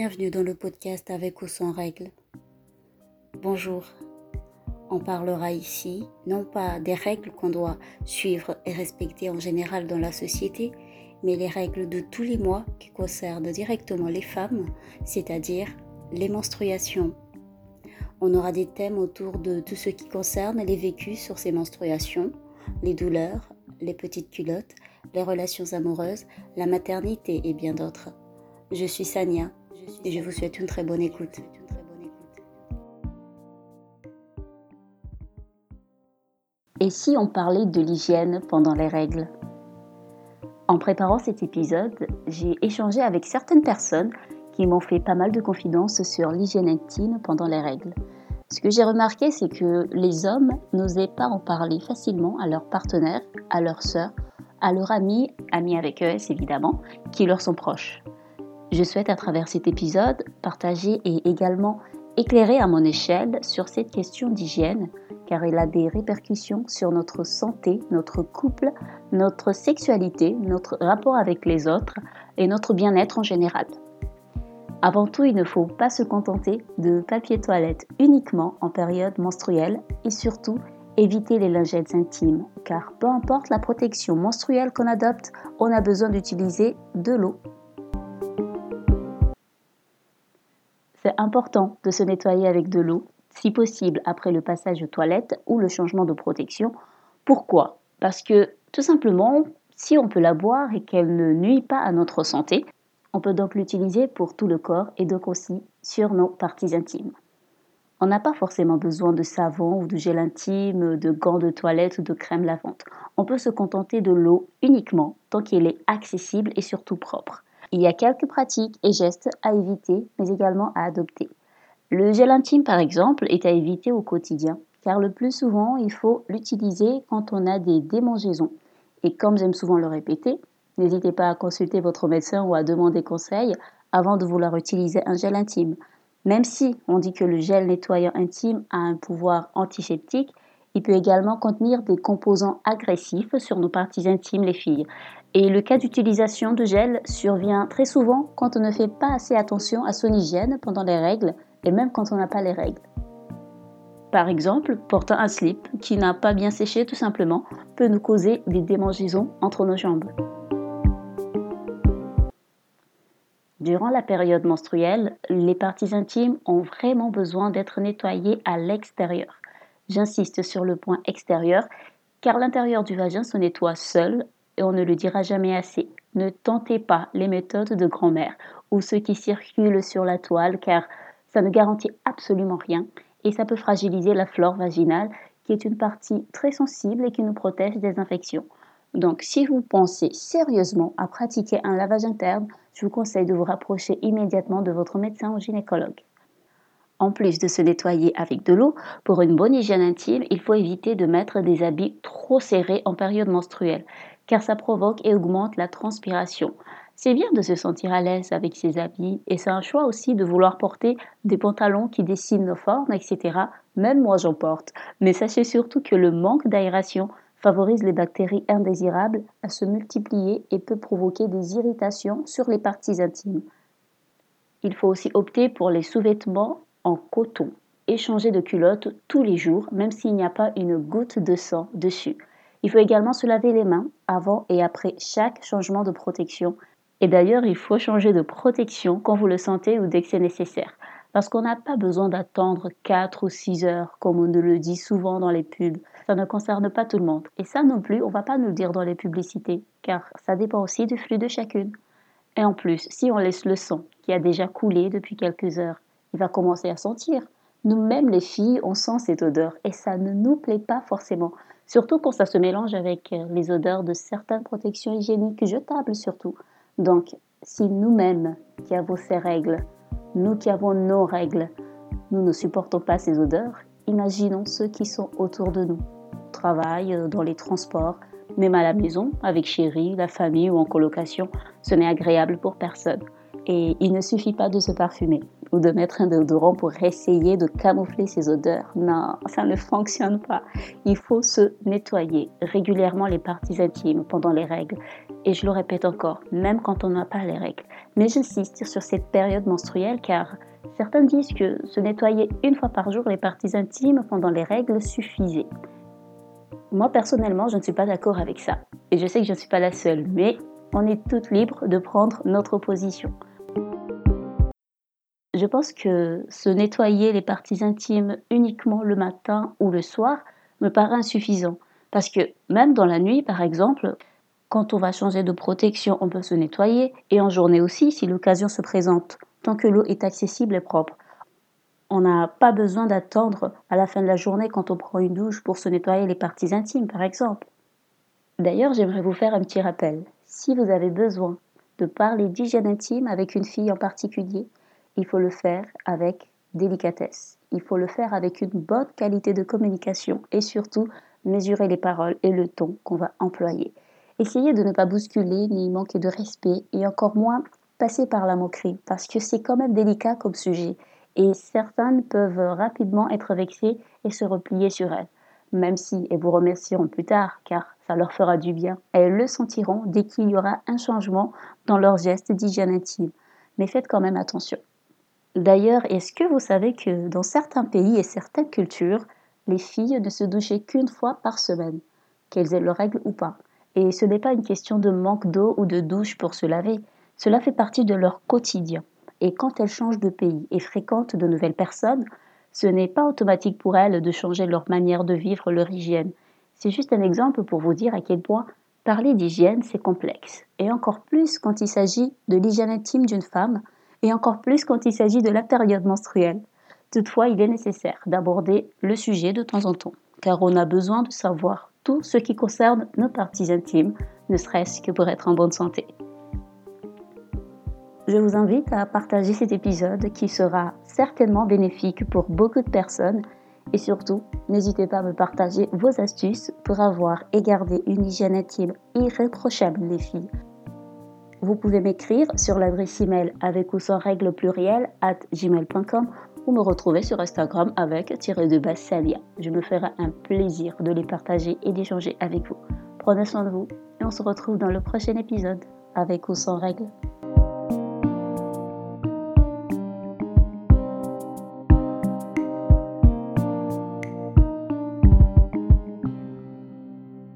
Bienvenue dans le podcast avec ou sans règles. Bonjour. On parlera ici non pas des règles qu'on doit suivre et respecter en général dans la société, mais les règles de tous les mois qui concernent directement les femmes, c'est-à-dire les menstruations. On aura des thèmes autour de tout ce qui concerne les vécus sur ces menstruations, les douleurs, les petites culottes, les relations amoureuses, la maternité et bien d'autres. Je suis Sania et je vous souhaite une très bonne écoute. Et si on parlait de l'hygiène pendant les règles? En préparant cet épisode, j'ai échangé avec certaines personnes qui m'ont fait pas mal de confidences sur l'hygiène intime pendant les règles. Ce que j'ai remarqué, c'est que les hommes n'osaient pas en parler facilement à leurs partenaires, à leurs sœurs, à leurs amis, amis avec eux évidemment, qui leur sont proches. Je souhaite à travers cet épisode partager et également éclairer à mon échelle sur cette question d'hygiène, car elle a des répercussions sur notre santé, notre couple, notre sexualité, notre rapport avec les autres et notre bien-être en général. Avant tout, il ne faut pas se contenter de papier toilette uniquement en période menstruelle et surtout éviter les lingettes intimes, car peu importe la protection menstruelle qu'on adopte, on a besoin d'utiliser de l'eau Important de se nettoyer avec de l'eau, si possible après le passage aux toilettes ou le changement de protection. Pourquoi? Parce que tout simplement, si on peut la boire et qu'elle ne nuit pas à notre santé, on peut donc l'utiliser pour tout le corps et donc aussi sur nos parties intimes. On n'a pas forcément besoin de savon ou de gel intime, de gants de toilette ou de crème lavante. On peut se contenter de l'eau uniquement tant qu'elle est accessible et surtout propre. Il y a quelques pratiques et gestes à éviter, mais également à adopter. Le gel intime, par exemple, est à éviter au quotidien, car le plus souvent, il faut l'utiliser quand on a des démangeaisons. Et comme j'aime souvent le répéter, n'hésitez pas à consulter votre médecin ou à demander conseil avant de vouloir utiliser un gel intime. Même si on dit que le gel nettoyant intime a un pouvoir antiseptique, il peut également contenir des composants agressifs sur nos parties intimes, les filles. Et le cas d'utilisation de gel survient très souvent quand on ne fait pas assez attention à son hygiène pendant les règles et même quand on n'a pas les règles. Par exemple, porter un slip qui n'a pas bien séché tout simplement peut nous causer des démangeaisons entre nos jambes. Durant la période menstruelle, les parties intimes ont vraiment besoin d'être nettoyées à l'extérieur. J'insiste sur le point extérieur car l'intérieur du vagin se nettoie seul et on ne le dira jamais assez. Ne tentez pas les méthodes de grand-mère ou ceux qui circulent sur la toile car ça ne garantit absolument rien et ça peut fragiliser la flore vaginale qui est une partie très sensible et qui nous protège des infections. Donc si vous pensez sérieusement à pratiquer un lavage interne, je vous conseille de vous rapprocher immédiatement de votre médecin ou gynécologue. En plus de se nettoyer avec de l'eau, pour une bonne hygiène intime, il faut éviter de mettre des habits trop serrés en période menstruelle, car ça provoque et augmente la transpiration. C'est bien de se sentir à l'aise avec ses habits et c'est un choix aussi de vouloir porter des pantalons qui dessinent nos formes, etc. Même moi j'en porte. Mais sachez surtout que le manque d'aération favorise les bactéries indésirables à se multiplier et peut provoquer des irritations sur les parties intimes. Il faut aussi opter pour les sous-vêtements en coton et changer de culotte tous les jours, même s'il n'y a pas une goutte de sang dessus. Il faut également se laver les mains avant et après chaque changement de protection. Et d'ailleurs, il faut changer de protection quand vous le sentez ou dès que c'est nécessaire. Parce qu'on n'a pas besoin d'attendre 4 ou 6 heures, comme on nous le dit souvent dans les pubs. Ça ne concerne pas tout le monde. Et ça non plus, on ne va pas nous le dire dans les publicités, car ça dépend aussi du flux de chacune. Et en plus, si on laisse le sang qui a déjà coulé depuis quelques heures, il va commencer à sentir. Nous-mêmes, les filles, on sent cette odeur et ça ne nous plaît pas forcément. Surtout quand ça se mélange avec euh, les odeurs de certaines protections hygiéniques jetables surtout. Donc, si nous-mêmes qui avons ces règles, nous qui avons nos règles, nous ne supportons pas ces odeurs, imaginons ceux qui sont autour de nous. Travail, euh, dans les transports, même à la maison, avec chérie, la famille ou en colocation, ce n'est agréable pour personne. Et il ne suffit pas de se parfumer ou de mettre un déodorant pour essayer de camoufler ces odeurs. Non, ça ne fonctionne pas. Il faut se nettoyer régulièrement les parties intimes pendant les règles. Et je le répète encore, même quand on n'a pas les règles, Mais j'insiste sur cette période menstruelle car certains disent que se nettoyer une fois par jour les parties intimes pendant les règles suffisait. Moi personnellement, je ne suis pas d'accord avec ça. Et je sais que je ne suis pas la seule, mais on est toutes libres de prendre notre position. Je pense que se nettoyer les parties intimes uniquement le matin ou le soir me paraît insuffisant. Parce que même dans la nuit, par exemple, quand on va changer de protection, on peut se nettoyer, et en journée aussi, si l'occasion se présente, tant que l'eau est accessible et propre. On n'a pas besoin d'attendre à la fin de la journée quand on prend une douche pour se nettoyer les parties intimes, par exemple. D'ailleurs, j'aimerais vous faire un petit rappel. Si vous avez besoin de parler d'hygiène intime avec une fille en particulier, il faut le faire avec délicatesse. Il faut le faire avec une bonne qualité de communication et surtout mesurer les paroles et le ton qu'on va employer. Essayez de ne pas bousculer ni manquer de respect et encore moins passer par la moquerie parce que c'est quand même délicat comme sujet et certaines peuvent rapidement être vexées et se replier sur elles, même si elles vous remercieront plus tard car ça leur fera du bien. Elles le sentiront dès qu'il y aura un changement dans leurs gestes d'hygiène intime. Mais faites quand même attention. D'ailleurs, est-ce que vous savez que dans certains pays et certaines cultures, les filles ne se douchaient qu'une fois par semaine, qu'elles aient leurs règles ou pas? Et ce n'est pas une question de manque d'eau ou de douche pour se laver, cela fait partie de leur quotidien. Et quand elles changent de pays et fréquentent de nouvelles personnes, ce n'est pas automatique pour elles de changer leur manière de vivre leur hygiène. C'est juste un exemple pour vous dire à quel point parler d'hygiène, c'est complexe. Et encore plus quand il s'agit de l'hygiène intime d'une femme, et encore plus quand il s'agit de la période menstruelle. Toutefois, il est nécessaire d'aborder le sujet de temps en temps, car on a besoin de savoir tout ce qui concerne nos parties intimes, ne serait-ce que pour être en bonne santé. Je vous invite à partager cet épisode qui sera certainement bénéfique pour beaucoup de personnes et surtout, n'hésitez pas à me partager vos astuces pour avoir et garder une hygiène intime irréprochable les filles. Vous pouvez m'écrire sur l'adresse email avec ou sans règle pluriel at gmail.com ou me retrouver sur Instagram avec tiré de base Salia. Je me ferai un plaisir de les partager et d'échanger avec vous. Prenez soin de vous et on se retrouve dans le prochain épisode avec ou sans règle.